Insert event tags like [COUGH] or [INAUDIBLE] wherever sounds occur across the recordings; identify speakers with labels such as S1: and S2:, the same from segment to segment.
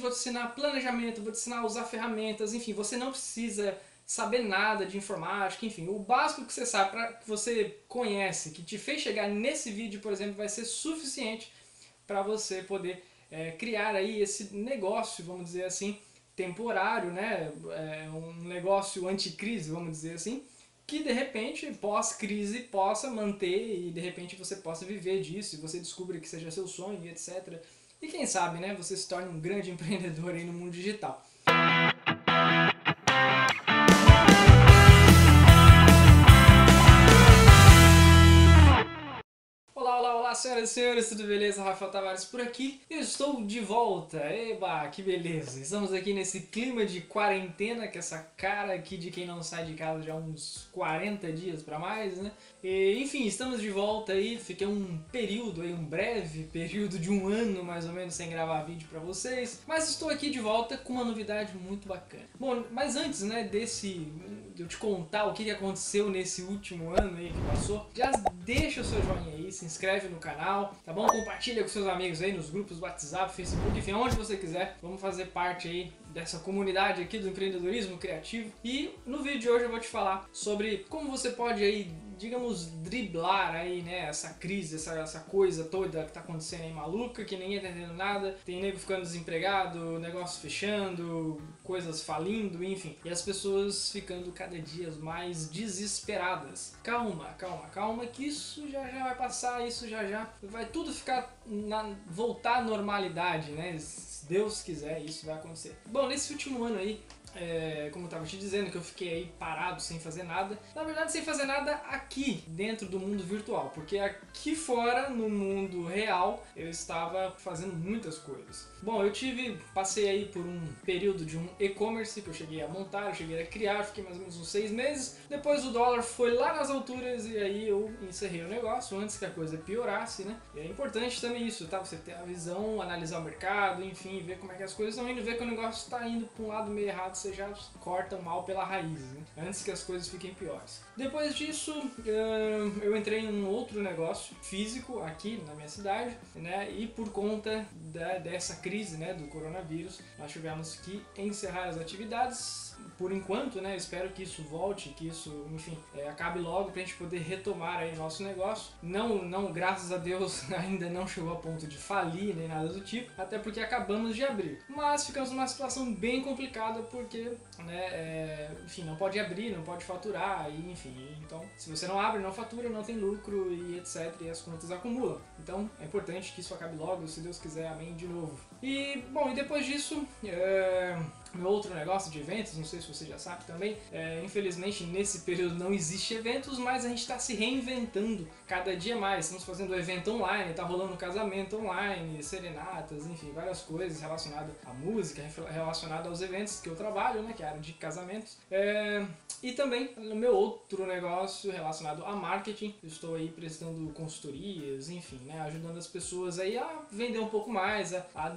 S1: Vou te ensinar planejamento, vou te ensinar a usar ferramentas, enfim, você não precisa saber nada de informática, enfim, o básico que você sabe, pra, que você conhece, que te fez chegar nesse vídeo, por exemplo, vai ser suficiente para você poder é, criar aí esse negócio, vamos dizer assim, temporário, né? É um negócio anticrise, vamos dizer assim, que de repente, pós-crise, possa manter e de repente você possa viver disso e você descubra que seja seu sonho etc. E quem sabe, né, você se torne um grande [LAUGHS] empreendedor aí no mundo digital. Senhoras e senhores, tudo beleza? Rafael Tavares por aqui. Eu estou de volta. Eba, que beleza. Estamos aqui nesse clima de quarentena, com essa cara aqui de quem não sai de casa já há uns 40 dias para mais, né? E, enfim, estamos de volta aí. Fiquei um período aí, um breve período de um ano mais ou menos sem gravar vídeo para vocês. Mas estou aqui de volta com uma novidade muito bacana. Bom, mas antes, né, desse de eu te contar o que aconteceu nesse último ano aí que passou, já deixa o seu joinha aí, se inscreve no canal, tá bom? Compartilha com seus amigos aí nos grupos WhatsApp, Facebook, enfim, onde você quiser. Vamos fazer parte aí dessa comunidade aqui do empreendedorismo criativo. E no vídeo de hoje eu vou te falar sobre como você pode aí, digamos, driblar aí, né, essa crise, essa, essa coisa toda que tá acontecendo aí maluca, que ninguém tá entendendo nada, tem nego ficando desempregado, negócio fechando, coisas falindo, enfim, e as pessoas ficando cada dia mais desesperadas. Calma, calma, calma, que isso já já vai passar, isso já já vai tudo ficar na, voltar à normalidade, né? Deus quiser, isso vai acontecer. Bom, nesse último ano aí, é, como eu estava te dizendo, que eu fiquei aí parado sem fazer nada. Na verdade, sem fazer nada aqui, dentro do mundo virtual, porque aqui fora, no mundo real, eu estava fazendo muitas coisas. Bom, eu tive, passei aí por um período de um e-commerce que eu cheguei a montar, eu cheguei a criar, fiquei mais ou menos uns seis meses. Depois o dólar foi lá nas alturas e aí eu encerrei o negócio antes que a coisa piorasse, né? E é importante também isso, tá? Você ter a visão, analisar o mercado, enfim, ver como é que as coisas estão indo, ver que o negócio está indo para um lado meio errado, você já corta o mal pela raiz, né? Antes que as coisas fiquem piores. Depois disso, eu entrei em um outro negócio físico aqui na minha cidade, né? E por conta da, dessa crise, né, do coronavírus, nós tivemos que encerrar as atividades por enquanto, né, espero que isso volte, que isso, enfim, é, acabe logo pra gente poder retomar aí nosso negócio. Não, não, graças a Deus, [LAUGHS] ainda não chegou a ponto de falir nem nada do tipo, até porque acabamos de abrir. Mas ficamos numa situação bem complicada porque, né, é, enfim, não pode abrir, não pode faturar, e, enfim, então, se você não abre, não fatura, não tem lucro e etc, e as contas acumulam. Então, é importante que isso acabe logo, se Deus quiser, amém de novo. E, bom, e depois disso, é meu outro negócio de eventos, não sei se você já sabe também, é, infelizmente nesse período não existe eventos, mas a gente está se reinventando cada dia mais. Estamos fazendo evento online, está rolando casamento online, serenatas, enfim, várias coisas relacionadas à música, relacionadas aos eventos que eu trabalho, né, que é a área de casamentos. É, e também no meu outro negócio relacionado a marketing, eu estou aí prestando consultorias, enfim, né, ajudando as pessoas aí a vender um pouco mais, a, a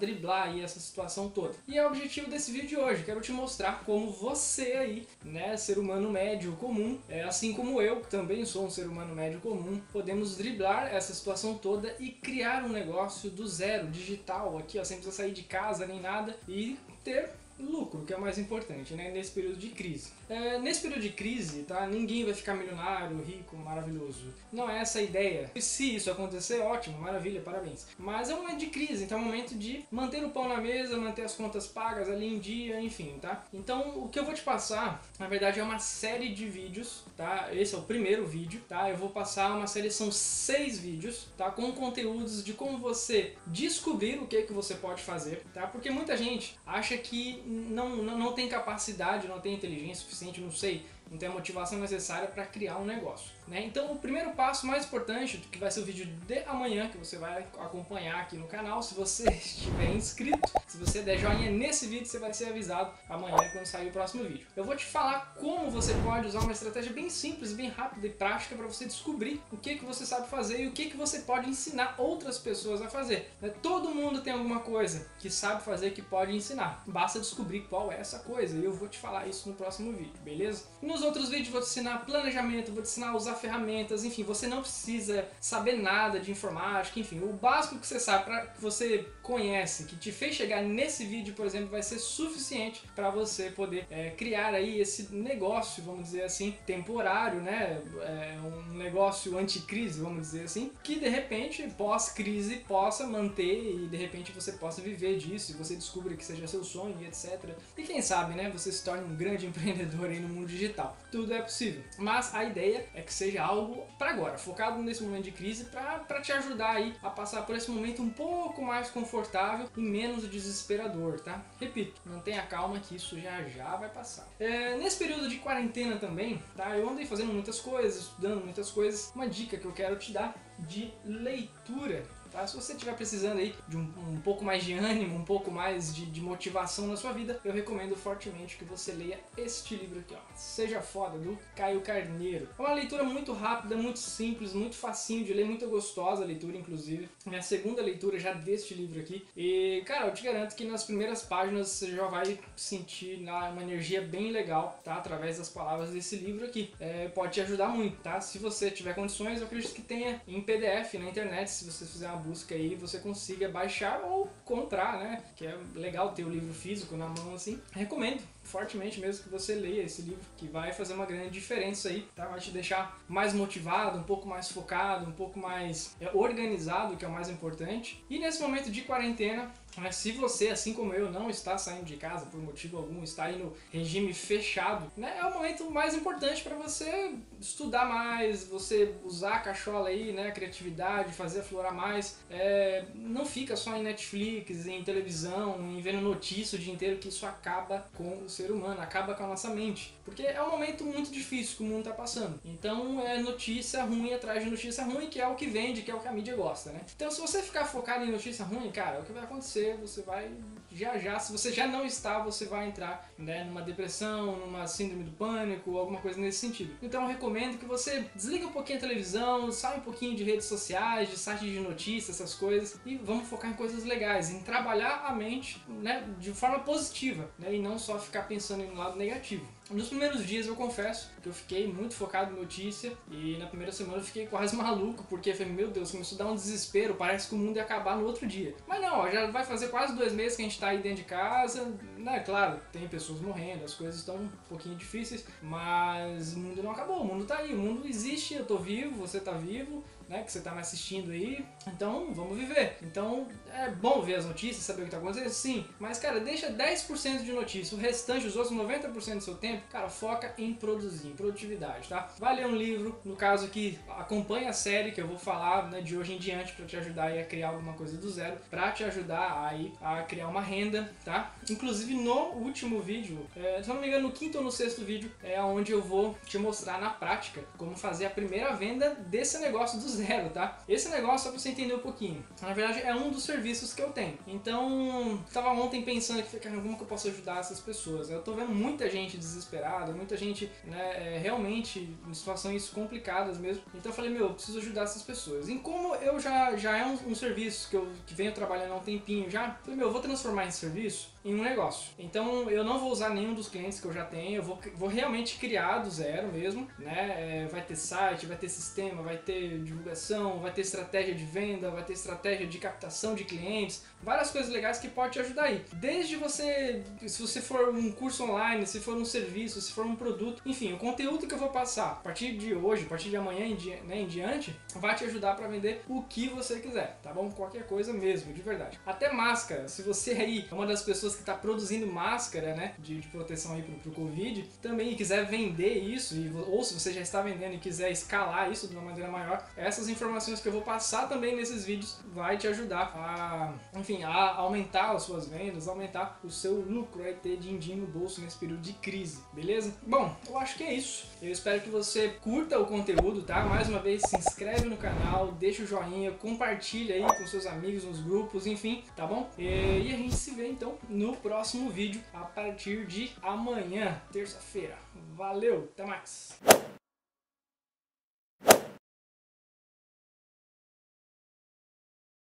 S1: aí essa situação toda. E é o objetivo desse vídeo hoje. Quero te mostrar como você aí, né, ser humano médio comum, é, assim como eu, que também sou um ser humano médio comum, podemos driblar essa situação toda e criar um negócio do zero, digital, aqui ó, sem precisar sair de casa nem nada e ter lucro, que é o mais importante, né, nesse período de crise. É, nesse período de crise, tá, ninguém vai ficar milionário, rico, maravilhoso. Não é essa a ideia. E se isso acontecer, ótimo, maravilha, parabéns. Mas é um momento de crise, então é um momento de manter o pão na mesa, manter as contas pagas ali em dia, enfim, tá? Então, o que eu vou te passar, na verdade, é uma série de vídeos, tá? Esse é o primeiro vídeo, tá? Eu vou passar uma série, são seis vídeos, tá? Com conteúdos de como você descobrir o que, que você pode fazer, tá? Porque muita gente acha que não, não, não tem capacidade, não tem inteligência suficiente, não sei, não tem a motivação necessária para criar um negócio. Né? Então o primeiro passo mais importante, que vai ser o vídeo de amanhã, que você vai acompanhar aqui no canal, se você [LAUGHS] estiver inscrito, se você der joinha nesse vídeo, você vai ser avisado amanhã quando sair o próximo vídeo. Eu vou te falar como você pode usar uma estratégia bem simples, bem rápida e prática para você descobrir o que, que você sabe fazer e o que, que você pode ensinar outras pessoas a fazer. Né? Todo mundo tem alguma coisa que sabe fazer que pode ensinar. Basta descobrir qual é essa coisa e eu vou te falar isso no próximo vídeo, beleza? Nos outros vídeos vou te ensinar planejamento, vou te ensinar a usar ferramentas, enfim, você não precisa saber nada de informática, enfim, o básico que você sabe, pra, que você conhece, que te fez chegar nesse vídeo, por exemplo, vai ser suficiente para você poder é, criar aí esse negócio, vamos dizer assim, temporário, né? É um negócio anticrise, vamos dizer assim, que de repente, pós-crise, possa manter e de repente você possa viver disso, e você descubra que seja seu sonho e etc. E quem sabe, né, você se torne um grande [LAUGHS] empreendedor aí no mundo digital. Tudo é possível. Mas a ideia é que seja algo para agora, focado nesse momento de crise para te ajudar aí a passar por esse momento um pouco mais confortável e menos desesperador, tá? Repito, mantenha calma que isso já já vai passar. É, nesse período de quarentena também, tá? Eu andei fazendo muitas coisas, estudando muitas coisas. Uma dica que eu quero te dar de leitura Tá? Se você estiver precisando aí de um, um, pouco mais de ânimo, um pouco mais de, de, motivação na sua vida, eu recomendo fortemente que você leia este livro aqui, ó. Seja Foda, do Caio Carneiro. É uma leitura muito rápida, muito simples, muito facinho de ler, muito gostosa a leitura, inclusive. Minha segunda leitura já deste livro aqui. E, cara, eu te garanto que nas primeiras páginas você já vai sentir uma energia bem legal, tá? Através das palavras desse livro aqui. É, pode te ajudar muito, tá? Se você tiver condições, eu acredito que tenha em PDF na internet, se você fizer uma busca aí você consiga baixar ou comprar, né? Que é legal ter o livro físico na mão assim. Recomendo fortemente mesmo que você leia esse livro, que vai fazer uma grande diferença aí, tá? Vai te deixar mais motivado, um pouco mais focado, um pouco mais é, organizado, que é o mais importante. E nesse momento de quarentena, né, se você, assim como eu, não está saindo de casa por motivo algum, está aí no regime fechado, né, é o momento mais importante para você estudar mais, você usar a cachola aí, né, a criatividade, fazer aflorar mais. É, não fica só em Netflix, em televisão, em vendo notícia o dia inteiro, que isso acaba com o ser humano, acaba com a nossa mente. Porque é um momento muito difícil que o mundo está passando. Então é notícia ruim atrás de notícia ruim, que é o que vende, que é o que a mídia gosta, né? Então se você ficar focado em notícia ruim, cara, o que vai acontecer? Você vai já já, se você já não está, você vai entrar né, numa depressão, numa síndrome do pânico, alguma coisa nesse sentido. Então eu recomendo que você desliga um pouquinho a televisão, saia um pouquinho de redes sociais, de sites de notícias, essas coisas, e vamos focar em coisas legais, em trabalhar a mente né, de forma positiva, né, e não só ficar pensando no lado negativo. Nos primeiros dias eu confesso que eu fiquei muito focado em notícia e na primeira semana eu fiquei quase [LAUGHS] maluco porque falei, meu Deus, começou a dar um desespero, parece que o mundo ia acabar no outro dia. Mas não, já vai fazer quase dois meses que a gente tá aí dentro de casa, né? Claro, tem pessoas morrendo, as coisas estão um pouquinho difíceis, mas o mundo não acabou, o mundo tá aí, o mundo existe, eu tô vivo, você tá vivo, né, que você está me assistindo aí. Então, vamos viver. Então, é bom ver as notícias, saber o que está acontecendo, sim. Mas, cara, deixa 10% de notícia. O restante, os outros 90% do seu tempo, cara, foca em produzir, em produtividade, tá? Vai ler um livro, no caso aqui, acompanha a série que eu vou falar né, de hoje em diante para te ajudar a criar alguma coisa do zero, para te ajudar aí a criar uma renda, tá? Inclusive no último vídeo, é, se não me engano, no quinto ou no sexto vídeo, é onde eu vou te mostrar na prática como fazer a primeira venda desse negócio do zero, tá? Esse negócio, só pra você entender um pouquinho, na verdade é um dos serviços que eu tenho. Então, tava ontem pensando aqui, cara, como que eu posso ajudar essas pessoas? Eu tô vendo muita gente desesperada, muita gente, né, é, realmente em situações complicadas mesmo. Então eu falei, meu, eu preciso ajudar essas pessoas. E como eu já, já é um, um serviço que eu que venho trabalhando há um tempinho já, falei, meu, eu vou transformar esse serviço em um negócio. Então eu não vou usar nenhum dos clientes que eu já tenho, eu vou, vou realmente criar do zero mesmo, né? É, vai ter site, vai ter sistema, vai ter divulgação, vai ter estratégia de venda, vai ter estratégia de captação de clientes, várias coisas legais que pode te ajudar aí. Desde você, se você for um curso online, se for um serviço, se for um produto, enfim, o conteúdo que eu vou passar a partir de hoje, a partir de amanhã em, né, em diante, vai te ajudar para vender o que você quiser, tá bom? Qualquer coisa mesmo, de verdade. Até máscara, se você aí é uma das pessoas que está produzindo máscara, né, de, de proteção aí pro, pro Covid, também quiser vender isso, e, ou se você já está vendendo e quiser escalar isso de uma maneira maior, essas informações que eu vou passar também nesses vídeos vai te ajudar a, enfim, a aumentar as suas vendas, aumentar o seu lucro, aí ter din-din no bolso nesse período de crise, beleza? Bom, eu acho que é isso. Eu espero que você curta o conteúdo, tá? Mais uma vez, se inscreve no canal, deixa o joinha, compartilha aí com seus amigos nos grupos, enfim, tá bom? E, e a gente se vê então no próximo vídeo a partir de amanhã, terça-feira. Valeu, até mais!